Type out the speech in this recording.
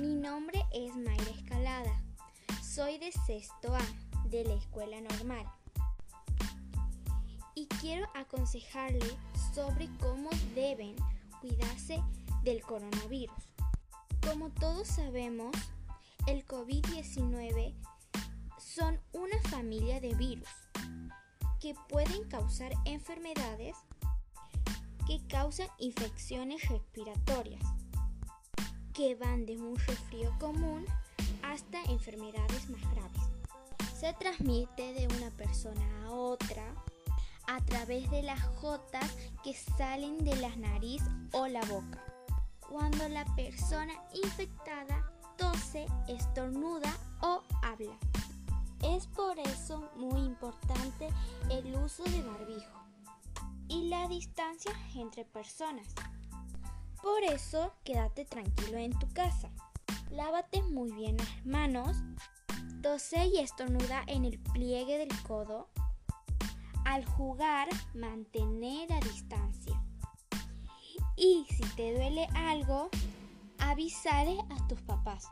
Mi nombre es Mayra Escalada. Soy de sexto A de la escuela normal. Y quiero aconsejarle sobre cómo deben cuidarse del coronavirus. Como todos sabemos, el COVID-19 son una familia de virus que pueden causar enfermedades que causan infecciones respiratorias que van de un resfrío común hasta enfermedades más graves. Se transmite de una persona a otra a través de las gotas que salen de la nariz o la boca. Cuando la persona infectada tose, estornuda o habla. Es por eso muy importante el uso de barbijo y la distancia entre personas. Por eso, quédate tranquilo en tu casa. Lávate muy bien las manos. Tose y estornuda en el pliegue del codo. Al jugar, mantener a distancia. Y si te duele algo, avisale a tus papás.